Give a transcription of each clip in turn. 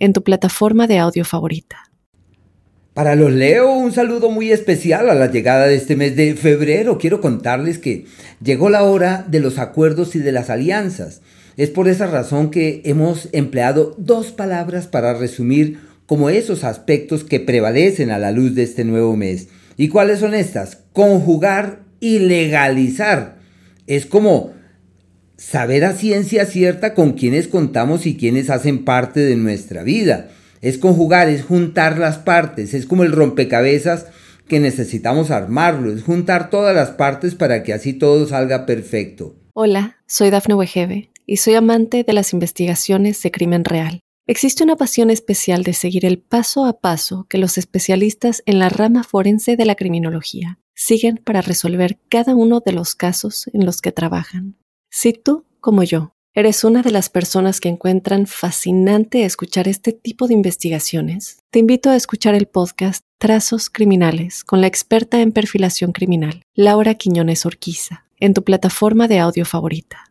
en tu plataforma de audio favorita. Para los Leo, un saludo muy especial a la llegada de este mes de febrero. Quiero contarles que llegó la hora de los acuerdos y de las alianzas. Es por esa razón que hemos empleado dos palabras para resumir como esos aspectos que prevalecen a la luz de este nuevo mes. ¿Y cuáles son estas? Conjugar y legalizar. Es como saber a ciencia cierta con quienes contamos y quienes hacen parte de nuestra vida. Es conjugar, es juntar las partes, es como el rompecabezas que necesitamos armarlo, es juntar todas las partes para que así todo salga perfecto. Hola, soy Dafne Wegebe y soy amante de las investigaciones de crimen real. Existe una pasión especial de seguir el paso a paso que los especialistas en la rama forense de la criminología siguen para resolver cada uno de los casos en los que trabajan. Si tú, como yo, eres una de las personas que encuentran fascinante escuchar este tipo de investigaciones, te invito a escuchar el podcast Trazos Criminales con la experta en perfilación criminal, Laura Quiñones Orquiza, en tu plataforma de audio favorita.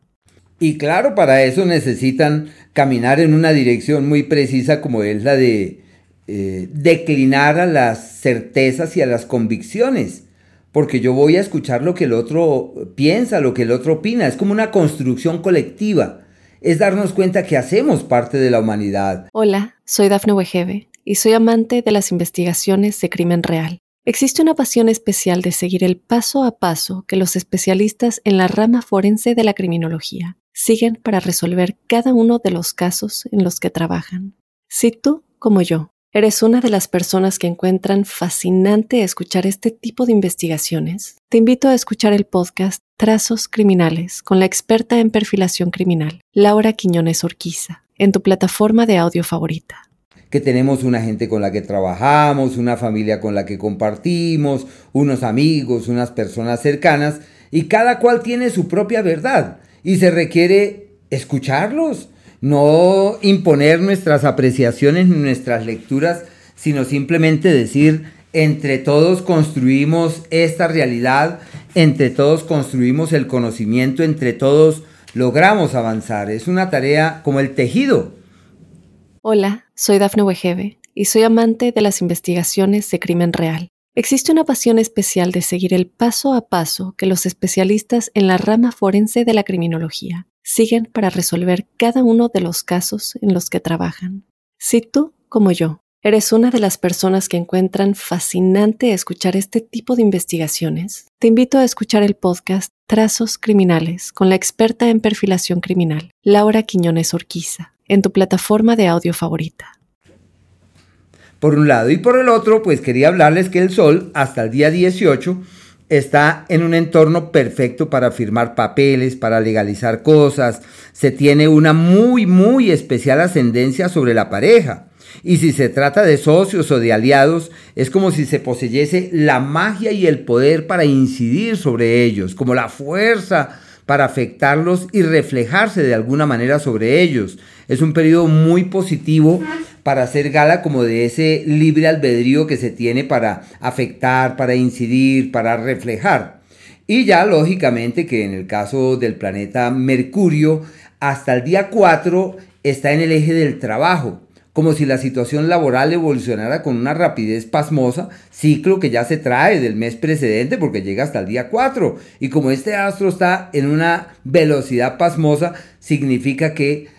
Y claro, para eso necesitan caminar en una dirección muy precisa como es la de eh, declinar a las certezas y a las convicciones porque yo voy a escuchar lo que el otro piensa, lo que el otro opina. Es como una construcción colectiva. Es darnos cuenta que hacemos parte de la humanidad. Hola, soy Dafne Wegebe y soy amante de las investigaciones de crimen real. Existe una pasión especial de seguir el paso a paso que los especialistas en la rama forense de la criminología siguen para resolver cada uno de los casos en los que trabajan. Si tú, como yo, ¿Eres una de las personas que encuentran fascinante escuchar este tipo de investigaciones? Te invito a escuchar el podcast Trazos Criminales con la experta en perfilación criminal, Laura Quiñones Orquiza, en tu plataforma de audio favorita. Que tenemos una gente con la que trabajamos, una familia con la que compartimos, unos amigos, unas personas cercanas, y cada cual tiene su propia verdad, y se requiere escucharlos no imponer nuestras apreciaciones ni nuestras lecturas, sino simplemente decir, entre todos construimos esta realidad, entre todos construimos el conocimiento, entre todos logramos avanzar. Es una tarea como el tejido. Hola, soy Dafne Wegebe y soy amante de las investigaciones de crimen real. Existe una pasión especial de seguir el paso a paso que los especialistas en la rama forense de la criminología siguen para resolver cada uno de los casos en los que trabajan. Si tú, como yo, eres una de las personas que encuentran fascinante escuchar este tipo de investigaciones, te invito a escuchar el podcast Trazos Criminales con la experta en perfilación criminal, Laura Quiñones Orquiza, en tu plataforma de audio favorita. Por un lado y por el otro, pues quería hablarles que el Sol hasta el día 18 está en un entorno perfecto para firmar papeles, para legalizar cosas. Se tiene una muy, muy especial ascendencia sobre la pareja. Y si se trata de socios o de aliados, es como si se poseyese la magia y el poder para incidir sobre ellos, como la fuerza para afectarlos y reflejarse de alguna manera sobre ellos. Es un periodo muy positivo para hacer gala como de ese libre albedrío que se tiene para afectar, para incidir, para reflejar. Y ya lógicamente que en el caso del planeta Mercurio, hasta el día 4 está en el eje del trabajo como si la situación laboral evolucionara con una rapidez pasmosa, ciclo que ya se trae del mes precedente porque llega hasta el día 4. Y como este astro está en una velocidad pasmosa, significa que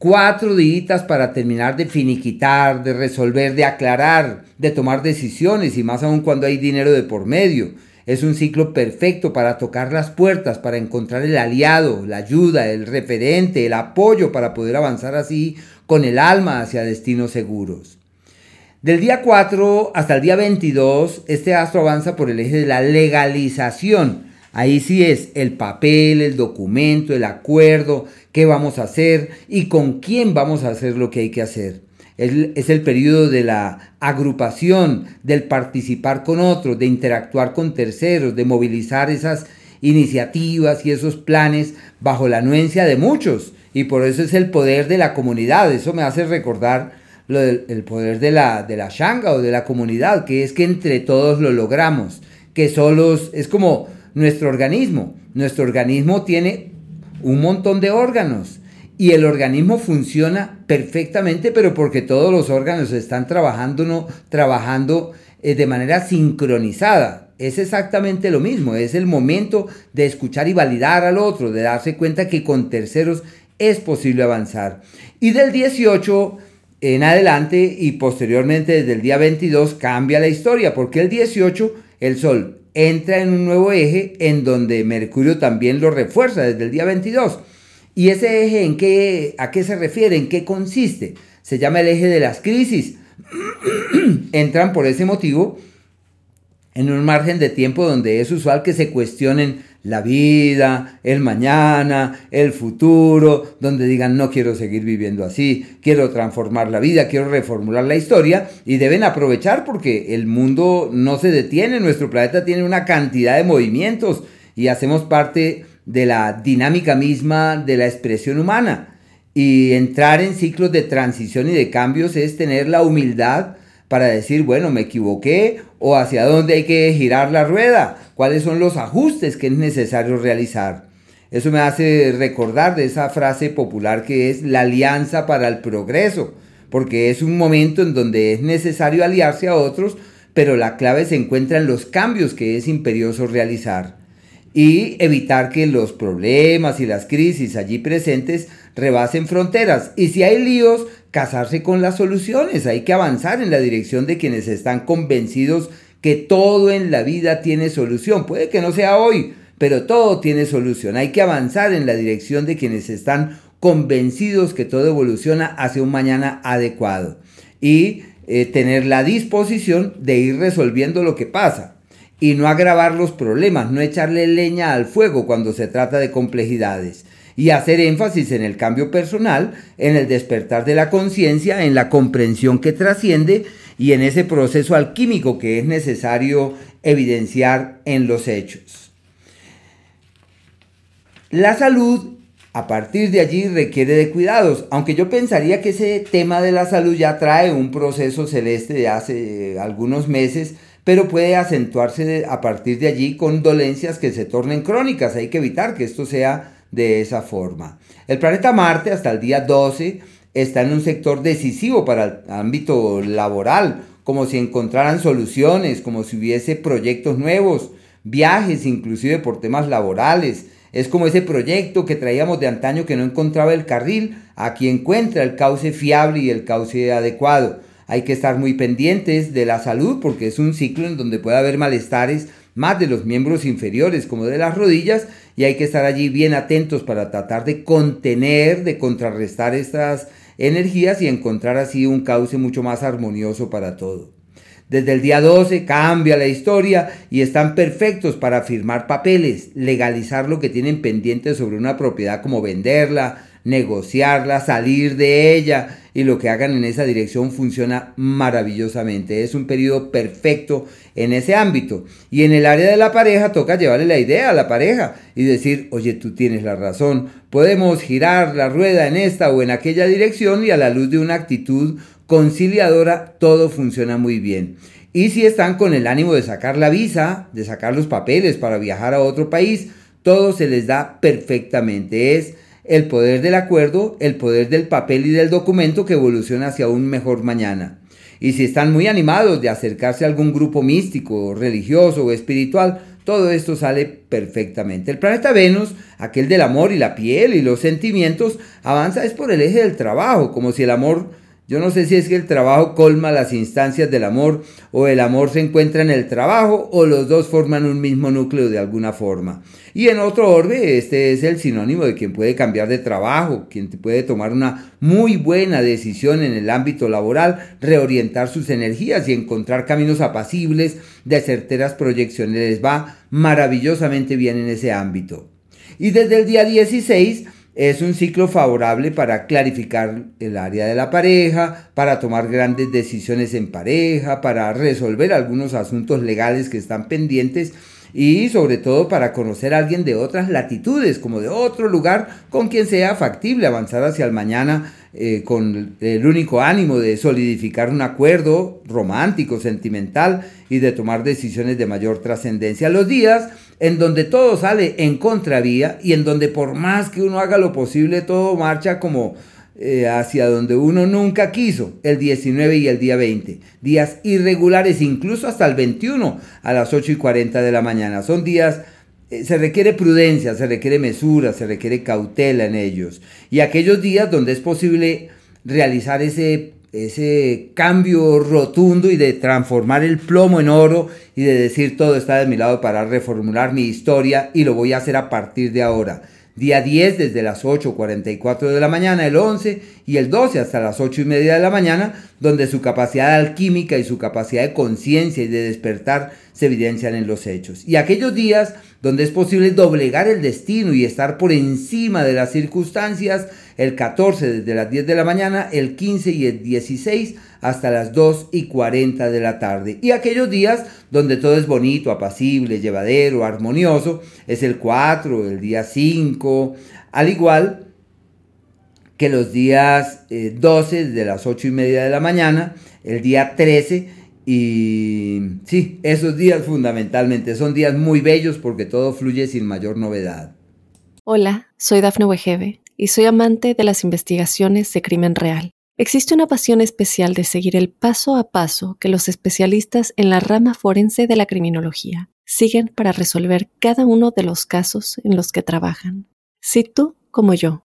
cuatro días para terminar de finiquitar, de resolver, de aclarar, de tomar decisiones y más aún cuando hay dinero de por medio. Es un ciclo perfecto para tocar las puertas, para encontrar el aliado, la ayuda, el referente, el apoyo para poder avanzar así con el alma hacia destinos seguros. Del día 4 hasta el día 22, este astro avanza por el eje de la legalización. Ahí sí es el papel, el documento, el acuerdo, qué vamos a hacer y con quién vamos a hacer lo que hay que hacer. es, el periodo de la agrupación, del participar con otros, de interactuar con terceros, de movilizar esas iniciativas y esos planes bajo la anuencia de muchos. Y por eso es el poder de la comunidad. Eso me hace recordar el poder de la, de la shanga o de la comunidad, que es que entre todos lo logramos, que solos es como nuestro organismo. Nuestro organismo tiene un montón de órganos y el organismo funciona perfectamente, pero porque todos los órganos están trabajando, no, trabajando eh, de manera sincronizada. Es exactamente lo mismo, es el momento de escuchar y validar al otro, de darse cuenta que con terceros es posible avanzar. Y del 18 en adelante y posteriormente desde el día 22 cambia la historia, porque el 18 el Sol entra en un nuevo eje en donde Mercurio también lo refuerza desde el día 22. ¿Y ese eje en qué, a qué se refiere? ¿En qué consiste? Se llama el eje de las crisis. Entran por ese motivo en un margen de tiempo donde es usual que se cuestionen la vida, el mañana, el futuro, donde digan no quiero seguir viviendo así, quiero transformar la vida, quiero reformular la historia y deben aprovechar porque el mundo no se detiene, nuestro planeta tiene una cantidad de movimientos y hacemos parte de la dinámica misma de la expresión humana. Y entrar en ciclos de transición y de cambios es tener la humildad para decir, bueno, me equivoqué o hacia dónde hay que girar la rueda, cuáles son los ajustes que es necesario realizar. Eso me hace recordar de esa frase popular que es la alianza para el progreso, porque es un momento en donde es necesario aliarse a otros, pero la clave se encuentra en los cambios que es imperioso realizar y evitar que los problemas y las crisis allí presentes rebasen fronteras. Y si hay líos, casarse con las soluciones. Hay que avanzar en la dirección de quienes están convencidos que todo en la vida tiene solución. Puede que no sea hoy, pero todo tiene solución. Hay que avanzar en la dirección de quienes están convencidos que todo evoluciona hacia un mañana adecuado. Y eh, tener la disposición de ir resolviendo lo que pasa y no agravar los problemas, no echarle leña al fuego cuando se trata de complejidades y hacer énfasis en el cambio personal, en el despertar de la conciencia, en la comprensión que trasciende y en ese proceso alquímico que es necesario evidenciar en los hechos. La salud a partir de allí requiere de cuidados, aunque yo pensaría que ese tema de la salud ya trae un proceso celeste de hace algunos meses, pero puede acentuarse a partir de allí con dolencias que se tornen crónicas. Hay que evitar que esto sea de esa forma. El planeta Marte hasta el día 12 está en un sector decisivo para el ámbito laboral, como si encontraran soluciones, como si hubiese proyectos nuevos, viajes inclusive por temas laborales. Es como ese proyecto que traíamos de antaño que no encontraba el carril, aquí encuentra el cauce fiable y el cauce adecuado. Hay que estar muy pendientes de la salud porque es un ciclo en donde puede haber malestares más de los miembros inferiores como de las rodillas y hay que estar allí bien atentos para tratar de contener, de contrarrestar estas energías y encontrar así un cauce mucho más armonioso para todo. Desde el día 12 cambia la historia y están perfectos para firmar papeles, legalizar lo que tienen pendiente sobre una propiedad como venderla, negociarla, salir de ella y lo que hagan en esa dirección funciona maravillosamente. Es un periodo perfecto en ese ámbito. Y en el área de la pareja toca llevarle la idea a la pareja y decir, oye, tú tienes la razón, podemos girar la rueda en esta o en aquella dirección y a la luz de una actitud conciliadora todo funciona muy bien. Y si están con el ánimo de sacar la visa, de sacar los papeles para viajar a otro país, todo se les da perfectamente. Es el poder del acuerdo, el poder del papel y del documento que evoluciona hacia un mejor mañana. Y si están muy animados de acercarse a algún grupo místico, religioso o espiritual, todo esto sale perfectamente. El planeta Venus, aquel del amor y la piel y los sentimientos, avanza es por el eje del trabajo, como si el amor yo no sé si es que el trabajo colma las instancias del amor o el amor se encuentra en el trabajo o los dos forman un mismo núcleo de alguna forma. Y en otro orbe, este es el sinónimo de quien puede cambiar de trabajo, quien puede tomar una muy buena decisión en el ámbito laboral, reorientar sus energías y encontrar caminos apacibles de certeras proyecciones. Les va maravillosamente bien en ese ámbito. Y desde el día 16 es un ciclo favorable para clarificar el área de la pareja, para tomar grandes decisiones en pareja, para resolver algunos asuntos legales que están pendientes y sobre todo para conocer a alguien de otras latitudes, como de otro lugar, con quien sea factible avanzar hacia el mañana eh, con el único ánimo de solidificar un acuerdo romántico, sentimental y de tomar decisiones de mayor trascendencia. Los días en donde todo sale en contravía y en donde por más que uno haga lo posible, todo marcha como eh, hacia donde uno nunca quiso, el 19 y el día 20. Días irregulares, incluso hasta el 21 a las 8 y 40 de la mañana. Son días, eh, se requiere prudencia, se requiere mesura, se requiere cautela en ellos. Y aquellos días donde es posible realizar ese ese cambio rotundo y de transformar el plomo en oro y de decir todo está de mi lado para reformular mi historia y lo voy a hacer a partir de ahora. Día 10 desde las 8.44 de la mañana, el 11 y el 12 hasta las 8 y media de la mañana, donde su capacidad alquímica y su capacidad de conciencia y de despertar se evidencian en los hechos. Y aquellos días donde es posible doblegar el destino y estar por encima de las circunstancias, el 14 desde las 10 de la mañana, el 15 y el 16 hasta las 2 y 40 de la tarde. Y aquellos días donde todo es bonito, apacible, llevadero, armonioso, es el 4, el día 5, al igual que los días 12 eh, desde las 8 y media de la mañana, el día 13 y sí, esos días fundamentalmente son días muy bellos porque todo fluye sin mayor novedad. Hola, soy Dafne Wegebe y soy amante de las investigaciones de crimen real. Existe una pasión especial de seguir el paso a paso que los especialistas en la rama forense de la criminología siguen para resolver cada uno de los casos en los que trabajan. Si tú, como yo,